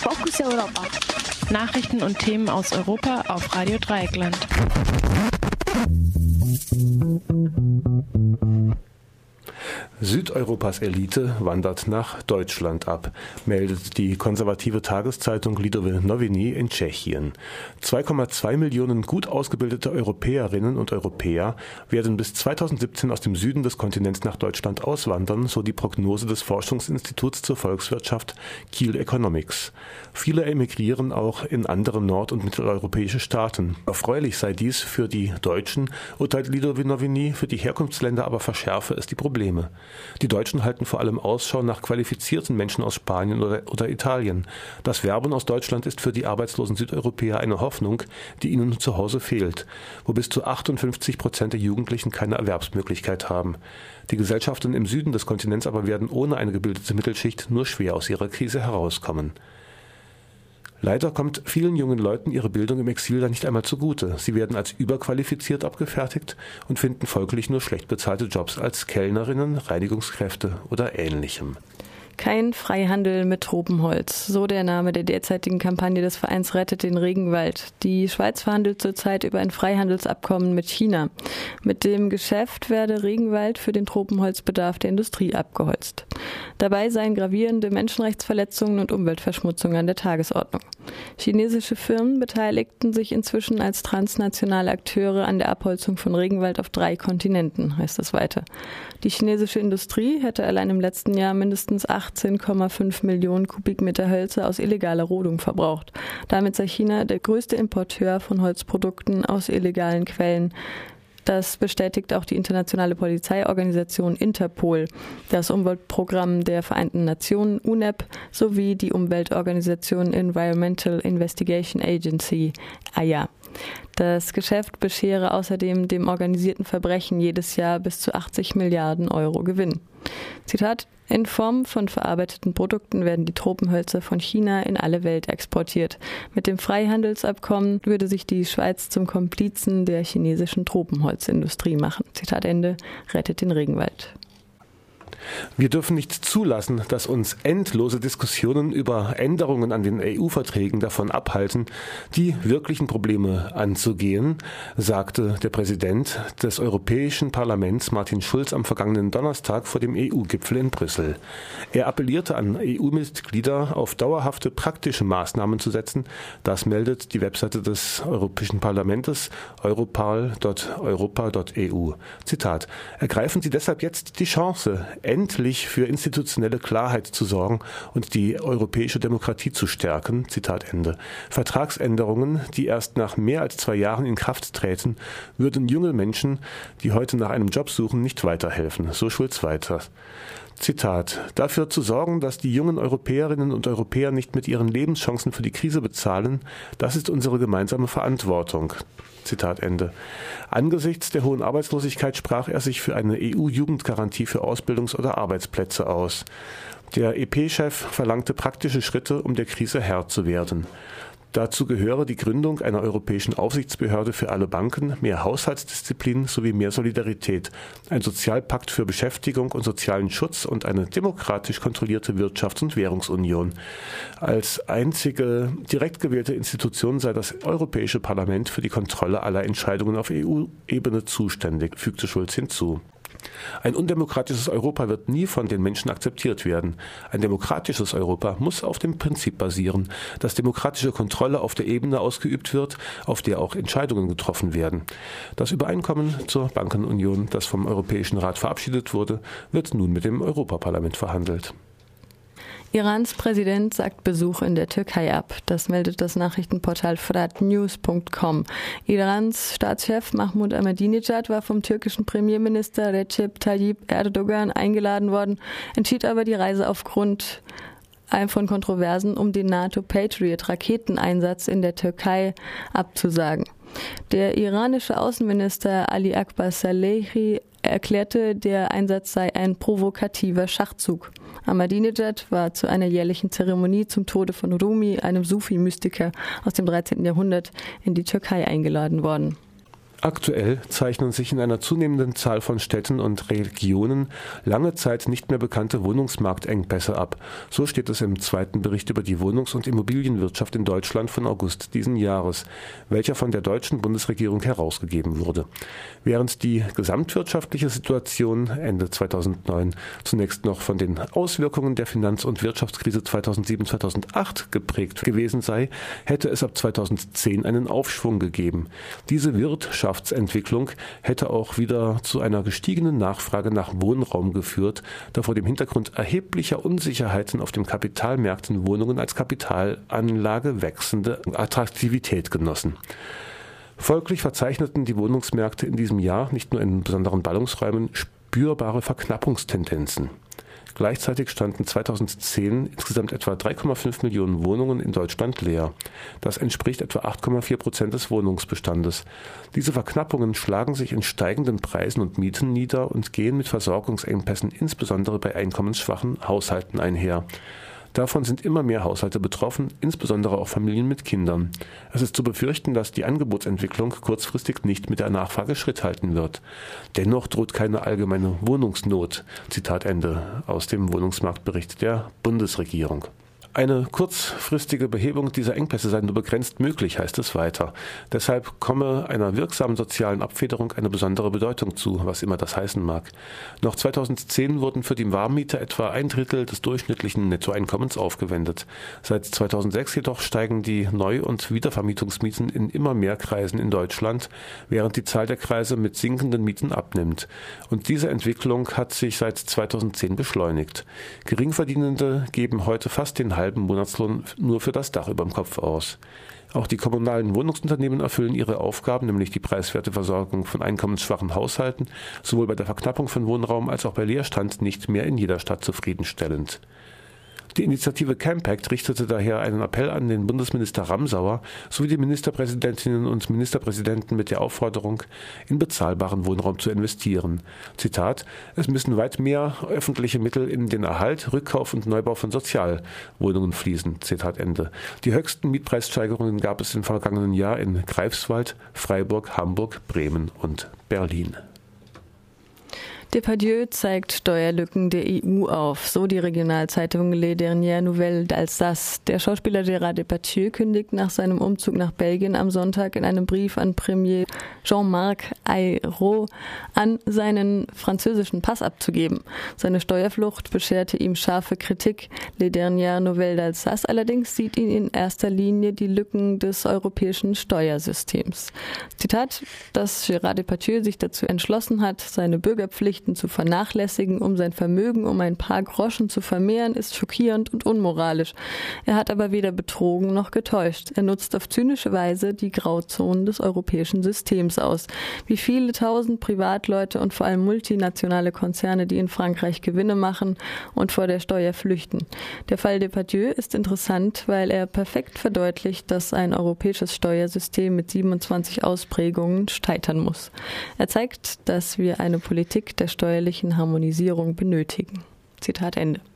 Fokus Europa. Nachrichten und Themen aus Europa auf Radio Dreieckland. Südeuropas Elite wandert nach Deutschland ab, meldet die konservative Tageszeitung Lidové Noviny in Tschechien. 2,2 Millionen gut ausgebildete Europäerinnen und Europäer werden bis 2017 aus dem Süden des Kontinents nach Deutschland auswandern, so die Prognose des Forschungsinstituts zur Volkswirtschaft Kiel Economics. Viele emigrieren auch in andere nord- und mitteleuropäische Staaten. Erfreulich sei dies für die Deutschen, urteilt Lidové Noviny, für die Herkunftsländer aber verschärfe es die Probleme. Die Deutschen halten vor allem Ausschau nach qualifizierten Menschen aus Spanien oder, oder Italien. Das Werben aus Deutschland ist für die arbeitslosen Südeuropäer eine Hoffnung, die ihnen zu Hause fehlt, wo bis zu 58 Prozent der Jugendlichen keine Erwerbsmöglichkeit haben. Die Gesellschaften im Süden des Kontinents aber werden ohne eine gebildete Mittelschicht nur schwer aus ihrer Krise herauskommen. Leider kommt vielen jungen Leuten ihre Bildung im Exil da nicht einmal zugute. Sie werden als überqualifiziert abgefertigt und finden folglich nur schlecht bezahlte Jobs als Kellnerinnen, Reinigungskräfte oder ähnlichem. Kein Freihandel mit Tropenholz, so der Name der derzeitigen Kampagne des Vereins Rettet den Regenwald. Die Schweiz verhandelt zurzeit über ein Freihandelsabkommen mit China. Mit dem Geschäft werde Regenwald für den Tropenholzbedarf der Industrie abgeholzt. Dabei seien gravierende Menschenrechtsverletzungen und Umweltverschmutzung an der Tagesordnung. Chinesische Firmen beteiligten sich inzwischen als transnationale Akteure an der Abholzung von Regenwald auf drei Kontinenten, heißt es weiter. Die chinesische Industrie hätte allein im letzten Jahr mindestens 18,5 Millionen Kubikmeter Hölzer aus illegaler Rodung verbraucht. Damit sei China der größte Importeur von Holzprodukten aus illegalen Quellen. Das bestätigt auch die internationale Polizeiorganisation Interpol, das Umweltprogramm der Vereinten Nationen UNEP sowie die Umweltorganisation Environmental Investigation Agency AYA. Das Geschäft beschere außerdem dem organisierten Verbrechen jedes Jahr bis zu 80 Milliarden Euro Gewinn. Zitat in Form von verarbeiteten Produkten werden die Tropenhölzer von China in alle Welt exportiert. Mit dem Freihandelsabkommen würde sich die Schweiz zum Komplizen der chinesischen Tropenholzindustrie machen. Zitat Ende, rettet den Regenwald. Wir dürfen nicht zulassen, dass uns endlose Diskussionen über Änderungen an den EU-Verträgen davon abhalten, die wirklichen Probleme anzugehen, sagte der Präsident des Europäischen Parlaments Martin Schulz am vergangenen Donnerstag vor dem EU-Gipfel in Brüssel. Er appellierte an EU-Mitglieder, auf dauerhafte praktische Maßnahmen zu setzen. Das meldet die Webseite des Europäischen Parlaments europal.europa.eu. Zitat: Ergreifen Sie deshalb jetzt die Chance, endlich für institutionelle Klarheit zu sorgen und die europäische Demokratie zu stärken. Zitat Ende. Vertragsänderungen, die erst nach mehr als zwei Jahren in Kraft treten, würden junge Menschen, die heute nach einem Job suchen, nicht weiterhelfen. So Schulz weiter. Zitat, dafür zu sorgen, dass die jungen Europäerinnen und Europäer nicht mit ihren Lebenschancen für die Krise bezahlen, das ist unsere gemeinsame Verantwortung. Zitat Ende. Angesichts der hohen Arbeitslosigkeit sprach er sich für eine EU-Jugendgarantie für Ausbildungs- oder Arbeitsplätze aus. Der EP-Chef verlangte praktische Schritte, um der Krise Herr zu werden. Dazu gehöre die Gründung einer europäischen Aufsichtsbehörde für alle Banken, mehr Haushaltsdisziplin sowie mehr Solidarität, ein Sozialpakt für Beschäftigung und sozialen Schutz und eine demokratisch kontrollierte Wirtschafts- und Währungsunion. Als einzige direkt gewählte Institution sei das Europäische Parlament für die Kontrolle aller Entscheidungen auf EU-Ebene zuständig, fügte Schulz hinzu. Ein undemokratisches Europa wird nie von den Menschen akzeptiert werden. Ein demokratisches Europa muss auf dem Prinzip basieren, dass demokratische Kontrolle auf der Ebene ausgeübt wird, auf der auch Entscheidungen getroffen werden. Das Übereinkommen zur Bankenunion, das vom Europäischen Rat verabschiedet wurde, wird nun mit dem Europaparlament verhandelt. Irans Präsident sagt Besuch in der Türkei ab. Das meldet das Nachrichtenportal fratnews.com. Irans Staatschef Mahmoud Ahmadinejad war vom türkischen Premierminister Recep Tayyip Erdogan eingeladen worden, entschied aber die Reise aufgrund von Kontroversen um den NATO Patriot Raketeneinsatz in der Türkei abzusagen. Der iranische Außenminister Ali Akbar Salehi erklärte, der Einsatz sei ein provokativer Schachzug. Ahmadinejad war zu einer jährlichen Zeremonie zum Tode von Rumi, einem Sufi-Mystiker aus dem 13. Jahrhundert, in die Türkei eingeladen worden. Aktuell zeichnen sich in einer zunehmenden Zahl von Städten und Regionen lange Zeit nicht mehr bekannte Wohnungsmarktengpässe ab. So steht es im zweiten Bericht über die Wohnungs- und Immobilienwirtschaft in Deutschland von August diesen Jahres, welcher von der deutschen Bundesregierung herausgegeben wurde. Während die gesamtwirtschaftliche Situation Ende 2009 zunächst noch von den Auswirkungen der Finanz- und Wirtschaftskrise 2007-2008 geprägt gewesen sei, hätte es ab 2010 einen Aufschwung gegeben. Diese wird Wirtschaftsentwicklung hätte auch wieder zu einer gestiegenen Nachfrage nach Wohnraum geführt, da vor dem Hintergrund erheblicher Unsicherheiten auf den Kapitalmärkten Wohnungen als Kapitalanlage wechselnde Attraktivität genossen. Folglich verzeichneten die Wohnungsmärkte in diesem Jahr nicht nur in besonderen Ballungsräumen spürbare Verknappungstendenzen. Gleichzeitig standen 2010 insgesamt etwa 3,5 Millionen Wohnungen in Deutschland leer. Das entspricht etwa 8,4 Prozent des Wohnungsbestandes. Diese Verknappungen schlagen sich in steigenden Preisen und Mieten nieder und gehen mit Versorgungsengpässen insbesondere bei einkommensschwachen Haushalten einher. Davon sind immer mehr Haushalte betroffen, insbesondere auch Familien mit Kindern. Es ist zu befürchten, dass die Angebotsentwicklung kurzfristig nicht mit der Nachfrage Schritt halten wird. Dennoch droht keine allgemeine Wohnungsnot. Zitat Ende aus dem Wohnungsmarktbericht der Bundesregierung. Eine kurzfristige Behebung dieser Engpässe sei nur begrenzt möglich, heißt es weiter. Deshalb komme einer wirksamen sozialen Abfederung eine besondere Bedeutung zu, was immer das heißen mag. Noch 2010 wurden für die Warmmieter etwa ein Drittel des durchschnittlichen Nettoeinkommens aufgewendet. Seit 2006 jedoch steigen die Neu- und Wiedervermietungsmieten in immer mehr Kreisen in Deutschland, während die Zahl der Kreise mit sinkenden Mieten abnimmt. Und diese Entwicklung hat sich seit 2010 beschleunigt. Geringverdienende geben heute fast den halben Monatslohn nur für das Dach über dem Kopf aus. Auch die kommunalen Wohnungsunternehmen erfüllen ihre Aufgaben, nämlich die preiswerte Versorgung von einkommensschwachen Haushalten, sowohl bei der Verknappung von Wohnraum als auch bei Leerstand nicht mehr in jeder Stadt zufriedenstellend. Die Initiative Campact richtete daher einen Appell an den Bundesminister Ramsauer sowie die Ministerpräsidentinnen und Ministerpräsidenten mit der Aufforderung, in bezahlbaren Wohnraum zu investieren. Zitat: Es müssen weit mehr öffentliche Mittel in den Erhalt, Rückkauf und Neubau von Sozialwohnungen fließen. Zitat Ende. Die höchsten Mietpreissteigerungen gab es im vergangenen Jahr in Greifswald, Freiburg, Hamburg, Bremen und Berlin. Depardieu zeigt Steuerlücken der EU auf, so die Regionalzeitung Les Dernières Nouvelles d'Alsace. Der Schauspieler Gérard Depardieu kündigt nach seinem Umzug nach Belgien am Sonntag in einem Brief an Premier Jean-Marc Ayrault an, seinen französischen Pass abzugeben. Seine Steuerflucht bescherte ihm scharfe Kritik. Les Dernières Nouvelles d'Alsace allerdings sieht ihn in erster Linie die Lücken des europäischen Steuersystems. Zitat, dass Gérard Depardieu sich dazu entschlossen hat, seine Bürgerpflicht Pflichten zu vernachlässigen, um sein Vermögen um ein paar Groschen zu vermehren, ist schockierend und unmoralisch. Er hat aber weder betrogen noch getäuscht. Er nutzt auf zynische Weise die Grauzonen des europäischen Systems aus. Wie viele tausend Privatleute und vor allem multinationale Konzerne, die in Frankreich Gewinne machen und vor der Steuer flüchten. Der Fall Depardieu ist interessant, weil er perfekt verdeutlicht, dass ein europäisches Steuersystem mit 27 Ausprägungen scheitern muss. Er zeigt, dass wir eine Politik steuerlichen Harmonisierung benötigen. Zitat Ende.